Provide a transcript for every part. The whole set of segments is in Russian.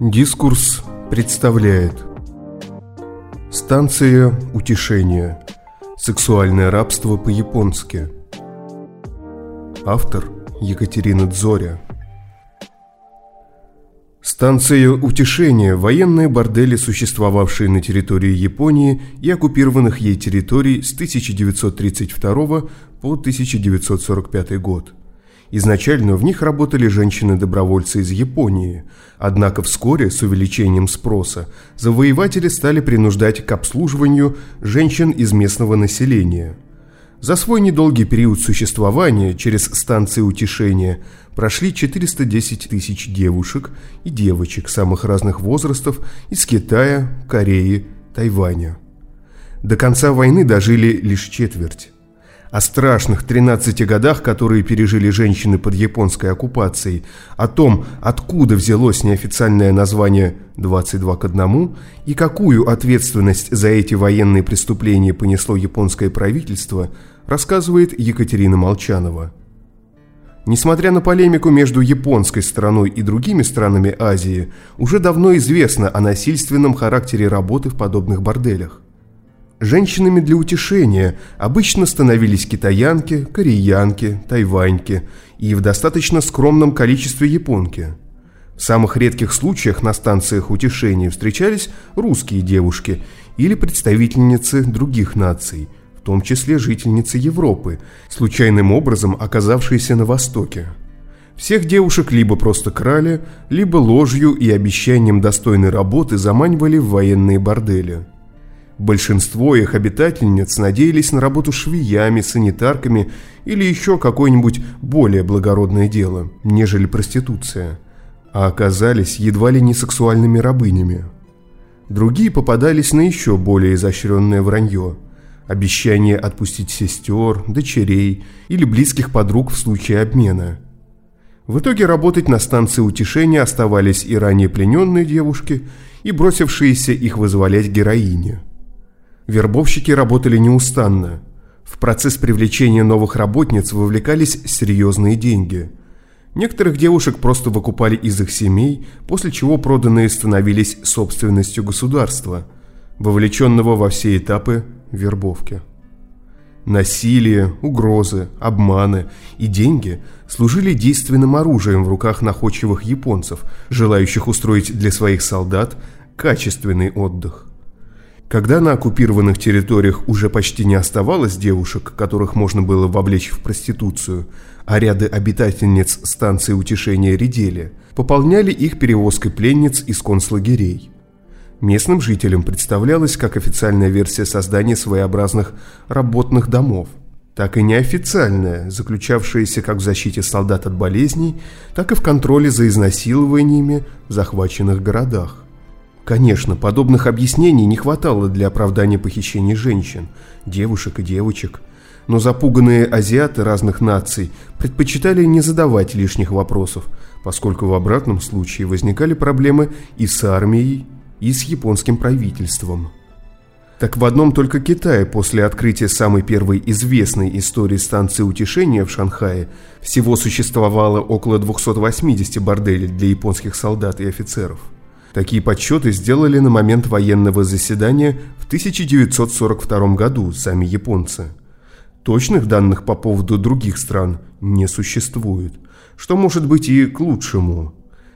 Дискурс представляет Станция утешения. Сексуальное рабство по-японски Автор Екатерина Дзоря. Станция утешения – военные бордели, существовавшие на территории Японии и оккупированных ей территорий с 1932 по 1945 год – Изначально в них работали женщины-добровольцы из Японии, однако вскоре, с увеличением спроса, завоеватели стали принуждать к обслуживанию женщин из местного населения. За свой недолгий период существования через станции утешения прошли 410 тысяч девушек и девочек самых разных возрастов из Китая, Кореи, Тайваня. До конца войны дожили лишь четверть. О страшных 13 годах, которые пережили женщины под японской оккупацией, о том, откуда взялось неофициальное название «22 к 1» и какую ответственность за эти военные преступления понесло японское правительство, рассказывает Екатерина Молчанова. Несмотря на полемику между японской стороной и другими странами Азии, уже давно известно о насильственном характере работы в подобных борделях. Женщинами для утешения обычно становились китаянки, кореянки, тайваньки и в достаточно скромном количестве японки. В самых редких случаях на станциях утешения встречались русские девушки или представительницы других наций, в том числе жительницы Европы, случайным образом оказавшиеся на Востоке. Всех девушек либо просто крали, либо ложью и обещанием достойной работы заманивали в военные бордели – Большинство их обитательниц надеялись на работу швеями, санитарками или еще какое-нибудь более благородное дело, нежели проституция, а оказались едва ли не сексуальными рабынями. Другие попадались на еще более изощренное вранье – обещание отпустить сестер, дочерей или близких подруг в случае обмена. В итоге работать на станции утешения оставались и ранее плененные девушки, и бросившиеся их вызволять героини – Вербовщики работали неустанно. В процесс привлечения новых работниц вовлекались серьезные деньги. Некоторых девушек просто выкупали из их семей, после чего проданные становились собственностью государства, вовлеченного во все этапы вербовки. Насилие, угрозы, обманы и деньги служили действенным оружием в руках находчивых японцев, желающих устроить для своих солдат качественный отдых. Когда на оккупированных территориях уже почти не оставалось девушек, которых можно было вовлечь в проституцию, а ряды обитательниц станции утешения редели, пополняли их перевозкой пленниц из концлагерей. Местным жителям представлялась как официальная версия создания своеобразных работных домов, так и неофициальная, заключавшаяся как в защите солдат от болезней, так и в контроле за изнасилованиями в захваченных городах. Конечно, подобных объяснений не хватало для оправдания похищений женщин, девушек и девочек, но запуганные азиаты разных наций предпочитали не задавать лишних вопросов, поскольку в обратном случае возникали проблемы и с армией, и с японским правительством. Так в одном только Китае после открытия самой первой известной истории станции утешения в Шанхае всего существовало около 280 борделей для японских солдат и офицеров. Такие подсчеты сделали на момент военного заседания в 1942 году сами японцы. Точных данных по поводу других стран не существует, что может быть и к лучшему.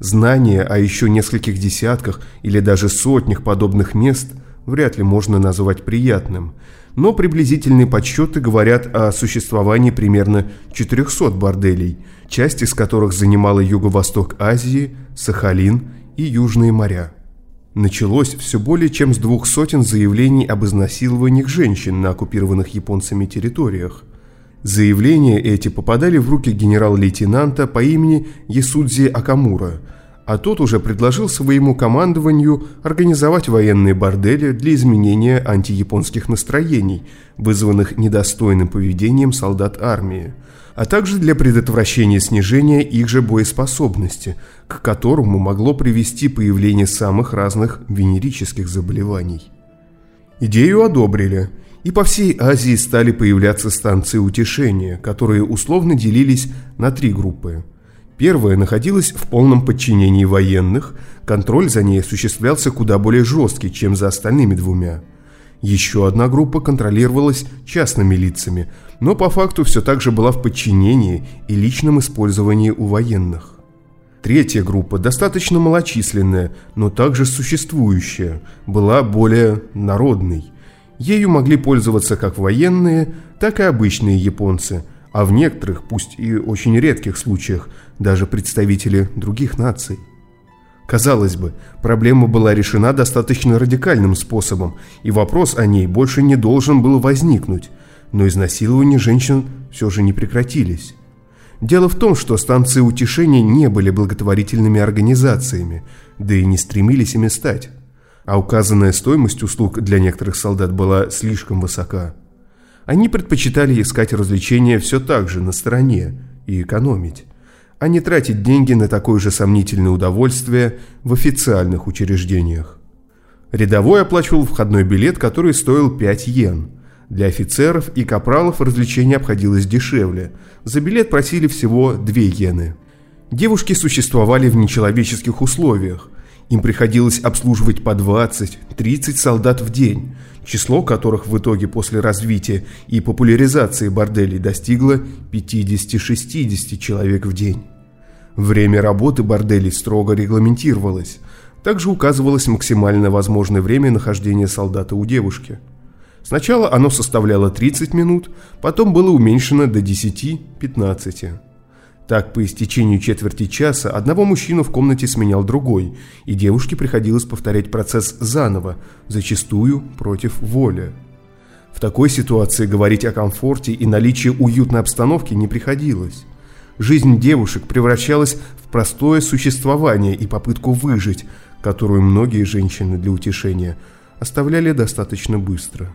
Знание о еще нескольких десятках или даже сотнях подобных мест вряд ли можно назвать приятным, но приблизительные подсчеты говорят о существовании примерно 400 борделей, часть из которых занимала юго-восток Азии, Сахалин и Южные моря. Началось все более чем с двух сотен заявлений об изнасилованиях женщин на оккупированных японцами территориях. Заявления эти попадали в руки генерал-лейтенанта по имени Ясудзи Акамура, а тот уже предложил своему командованию организовать военные бордели для изменения антияпонских настроений, вызванных недостойным поведением солдат армии – а также для предотвращения снижения их же боеспособности, к которому могло привести появление самых разных венерических заболеваний. Идею одобрили, и по всей Азии стали появляться станции утешения, которые условно делились на три группы. Первая находилась в полном подчинении военных, контроль за ней осуществлялся куда более жесткий, чем за остальными двумя. Еще одна группа контролировалась частными лицами, но по факту все так же была в подчинении и личном использовании у военных. Третья группа, достаточно малочисленная, но также существующая, была более народной. Ею могли пользоваться как военные, так и обычные японцы – а в некоторых, пусть и очень редких случаях, даже представители других наций. Казалось бы, проблема была решена достаточно радикальным способом, и вопрос о ней больше не должен был возникнуть, но изнасилования женщин все же не прекратились. Дело в том, что станции утешения не были благотворительными организациями, да и не стремились ими стать, а указанная стоимость услуг для некоторых солдат была слишком высока. Они предпочитали искать развлечения все так же на стороне и экономить, а не тратить деньги на такое же сомнительное удовольствие в официальных учреждениях. Рядовой оплачивал входной билет, который стоил 5 йен. Для офицеров и капралов развлечение обходилось дешевле. За билет просили всего 2 йены. Девушки существовали в нечеловеческих условиях. Им приходилось обслуживать по 20-30 солдат в день – число которых в итоге после развития и популяризации борделей достигло 50-60 человек в день. Время работы борделей строго регламентировалось. Также указывалось максимально возможное время нахождения солдата у девушки. Сначала оно составляло 30 минут, потом было уменьшено до 10-15. Так, по истечению четверти часа одного мужчину в комнате сменял другой, и девушке приходилось повторять процесс заново, зачастую против воли. В такой ситуации говорить о комфорте и наличии уютной обстановки не приходилось. Жизнь девушек превращалась в простое существование и попытку выжить, которую многие женщины для утешения оставляли достаточно быстро.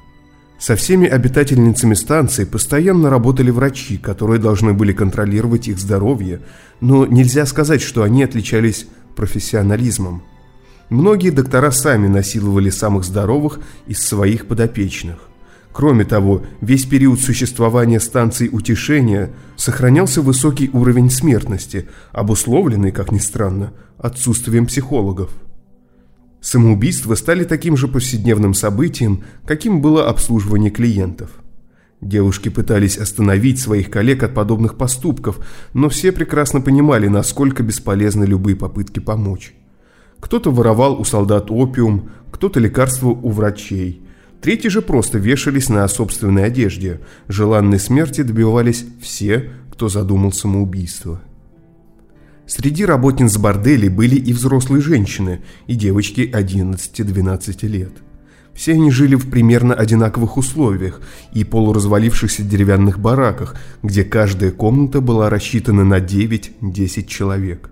Со всеми обитательницами станции постоянно работали врачи, которые должны были контролировать их здоровье, но нельзя сказать, что они отличались профессионализмом. Многие доктора сами насиловали самых здоровых из своих подопечных. Кроме того, весь период существования станций утешения сохранялся высокий уровень смертности, обусловленный, как ни странно, отсутствием психологов. Самоубийства стали таким же повседневным событием, каким было обслуживание клиентов. Девушки пытались остановить своих коллег от подобных поступков, но все прекрасно понимали, насколько бесполезны любые попытки помочь. Кто-то воровал у солдат опиум, кто-то лекарства у врачей. Третьи же просто вешались на собственной одежде. Желанной смерти добивались все, кто задумал самоубийство. Среди работниц борделей были и взрослые женщины, и девочки 11-12 лет. Все они жили в примерно одинаковых условиях и полуразвалившихся деревянных бараках, где каждая комната была рассчитана на 9-10 человек.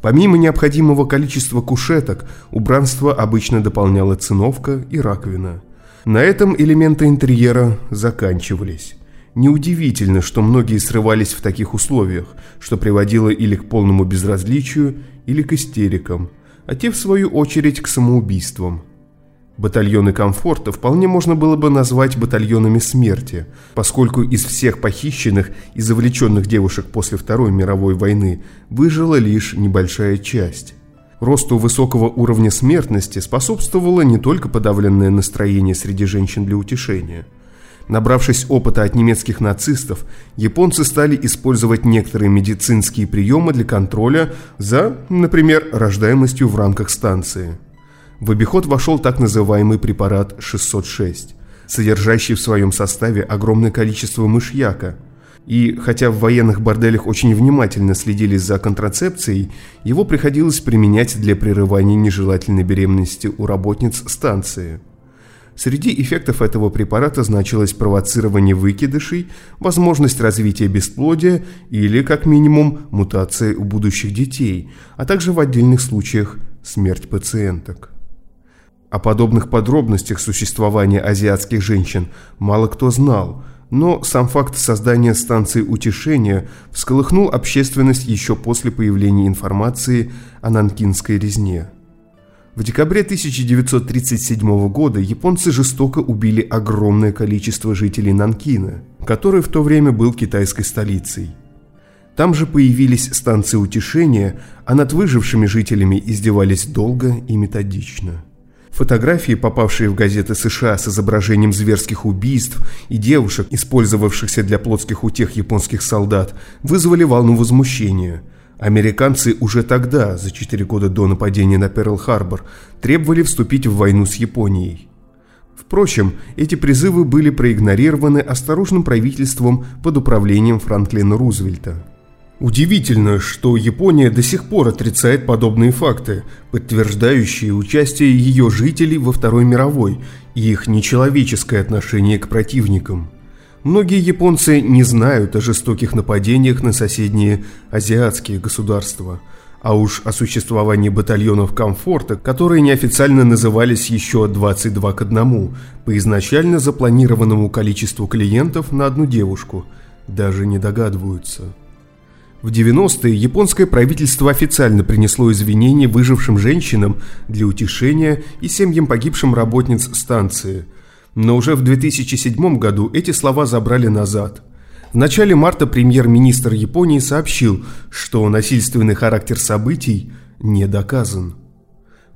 Помимо необходимого количества кушеток, убранство обычно дополняла циновка и раковина. На этом элементы интерьера заканчивались. Неудивительно, что многие срывались в таких условиях, что приводило или к полному безразличию, или к истерикам, а те, в свою очередь, к самоубийствам. Батальоны комфорта вполне можно было бы назвать батальонами смерти, поскольку из всех похищенных и завлеченных девушек после Второй мировой войны выжила лишь небольшая часть. Росту высокого уровня смертности способствовало не только подавленное настроение среди женщин для утешения – Набравшись опыта от немецких нацистов, японцы стали использовать некоторые медицинские приемы для контроля за, например, рождаемостью в рамках станции. В обиход вошел так называемый препарат 606, содержащий в своем составе огромное количество мышьяка. И хотя в военных борделях очень внимательно следили за контрацепцией, его приходилось применять для прерывания нежелательной беременности у работниц станции – Среди эффектов этого препарата значилось провоцирование выкидышей, возможность развития бесплодия или, как минимум, мутации у будущих детей, а также в отдельных случаях смерть пациенток. О подобных подробностях существования азиатских женщин мало кто знал, но сам факт создания станции утешения всколыхнул общественность еще после появления информации о нанкинской резне. В декабре 1937 года японцы жестоко убили огромное количество жителей Нанкина, который в то время был китайской столицей. Там же появились станции утешения, а над выжившими жителями издевались долго и методично. Фотографии, попавшие в газеты США с изображением зверских убийств и девушек, использовавшихся для плотских утех японских солдат, вызвали волну возмущения. Американцы уже тогда, за четыре года до нападения на Перл-Харбор, требовали вступить в войну с Японией. Впрочем, эти призывы были проигнорированы осторожным правительством под управлением Франклина Рузвельта. Удивительно, что Япония до сих пор отрицает подобные факты, подтверждающие участие ее жителей во Второй мировой и их нечеловеческое отношение к противникам. Многие японцы не знают о жестоких нападениях на соседние азиатские государства, а уж о существовании батальонов комфорта, которые неофициально назывались еще 22 к 1, по изначально запланированному количеству клиентов на одну девушку, даже не догадываются. В 90-е японское правительство официально принесло извинения выжившим женщинам для утешения и семьям погибшим работниц станции. Но уже в 2007 году эти слова забрали назад. В начале марта премьер-министр Японии сообщил, что насильственный характер событий не доказан.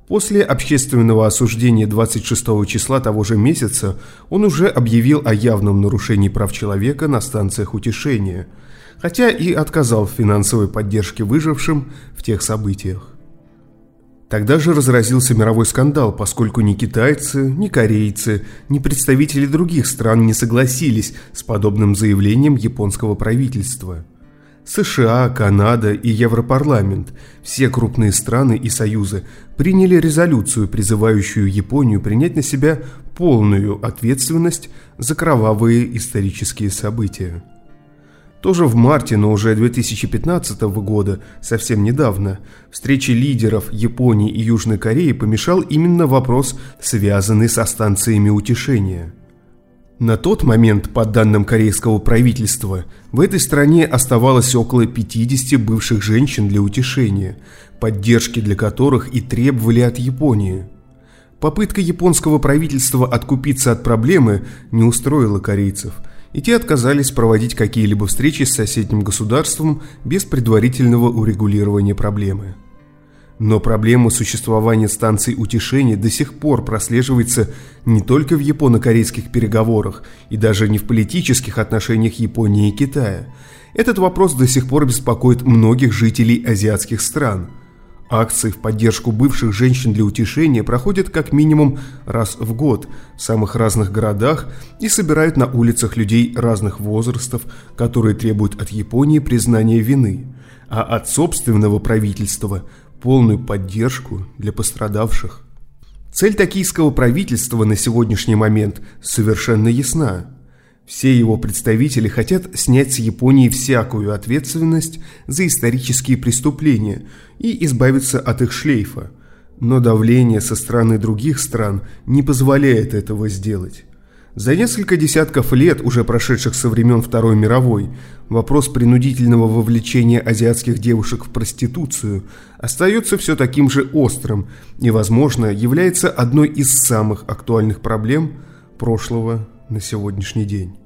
После общественного осуждения 26 числа того же месяца он уже объявил о явном нарушении прав человека на станциях утешения – хотя и отказал в финансовой поддержке выжившим в тех событиях. Тогда же разразился мировой скандал, поскольку ни китайцы, ни корейцы, ни представители других стран не согласились с подобным заявлением японского правительства. США, Канада и Европарламент, все крупные страны и союзы приняли резолюцию, призывающую Японию принять на себя полную ответственность за кровавые исторические события. Тоже в марте, но уже 2015 года, совсем недавно, встрече лидеров Японии и Южной Кореи помешал именно вопрос, связанный со станциями утешения. На тот момент, по данным корейского правительства, в этой стране оставалось около 50 бывших женщин для утешения, поддержки для которых и требовали от Японии. Попытка японского правительства откупиться от проблемы не устроила корейцев – и те отказались проводить какие-либо встречи с соседним государством без предварительного урегулирования проблемы. Но проблема существования станций утешения до сих пор прослеживается не только в японо-корейских переговорах и даже не в политических отношениях Японии и Китая. Этот вопрос до сих пор беспокоит многих жителей азиатских стран – Акции в поддержку бывших женщин для утешения проходят как минимум раз в год в самых разных городах и собирают на улицах людей разных возрастов, которые требуют от Японии признания вины, а от собственного правительства – полную поддержку для пострадавших. Цель токийского правительства на сегодняшний момент совершенно ясна – все его представители хотят снять с Японии всякую ответственность за исторические преступления и избавиться от их шлейфа. Но давление со стороны других стран не позволяет этого сделать. За несколько десятков лет, уже прошедших со времен Второй мировой, вопрос принудительного вовлечения азиатских девушек в проституцию остается все таким же острым и, возможно, является одной из самых актуальных проблем прошлого на сегодняшний день.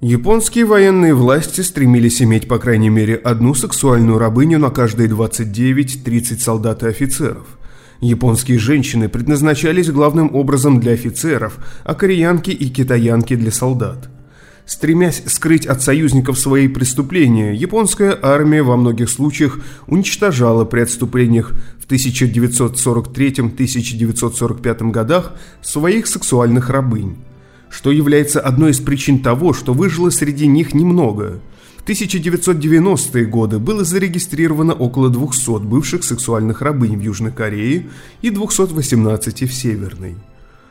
Японские военные власти стремились иметь по крайней мере одну сексуальную рабыню на каждые 29-30 солдат и офицеров. Японские женщины предназначались главным образом для офицеров, а кореянки и китаянки для солдат. Стремясь скрыть от союзников свои преступления, японская армия во многих случаях уничтожала при отступлениях в 1943-1945 годах своих сексуальных рабынь что является одной из причин того, что выжило среди них немного. В 1990-е годы было зарегистрировано около 200 бывших сексуальных рабынь в Южной Корее и 218 в Северной.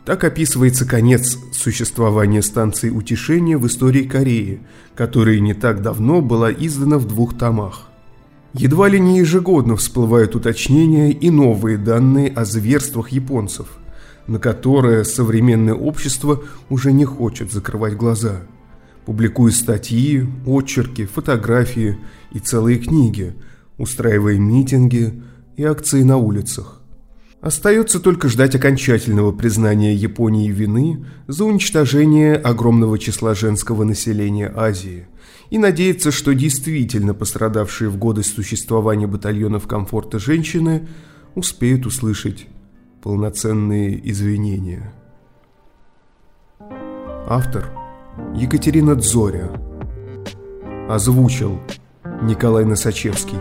Так описывается конец существования станции утешения в истории Кореи, которая не так давно была издана в двух томах. Едва ли не ежегодно всплывают уточнения и новые данные о зверствах японцев – на которое современное общество уже не хочет закрывать глаза, публикуя статьи, очерки, фотографии и целые книги, устраивая митинги и акции на улицах. Остается только ждать окончательного признания Японии вины за уничтожение огромного числа женского населения Азии и надеется, что действительно пострадавшие в годы существования батальонов комфорта женщины успеют услышать полноценные извинения. Автор Екатерина Дзоря Озвучил Николай Носачевский.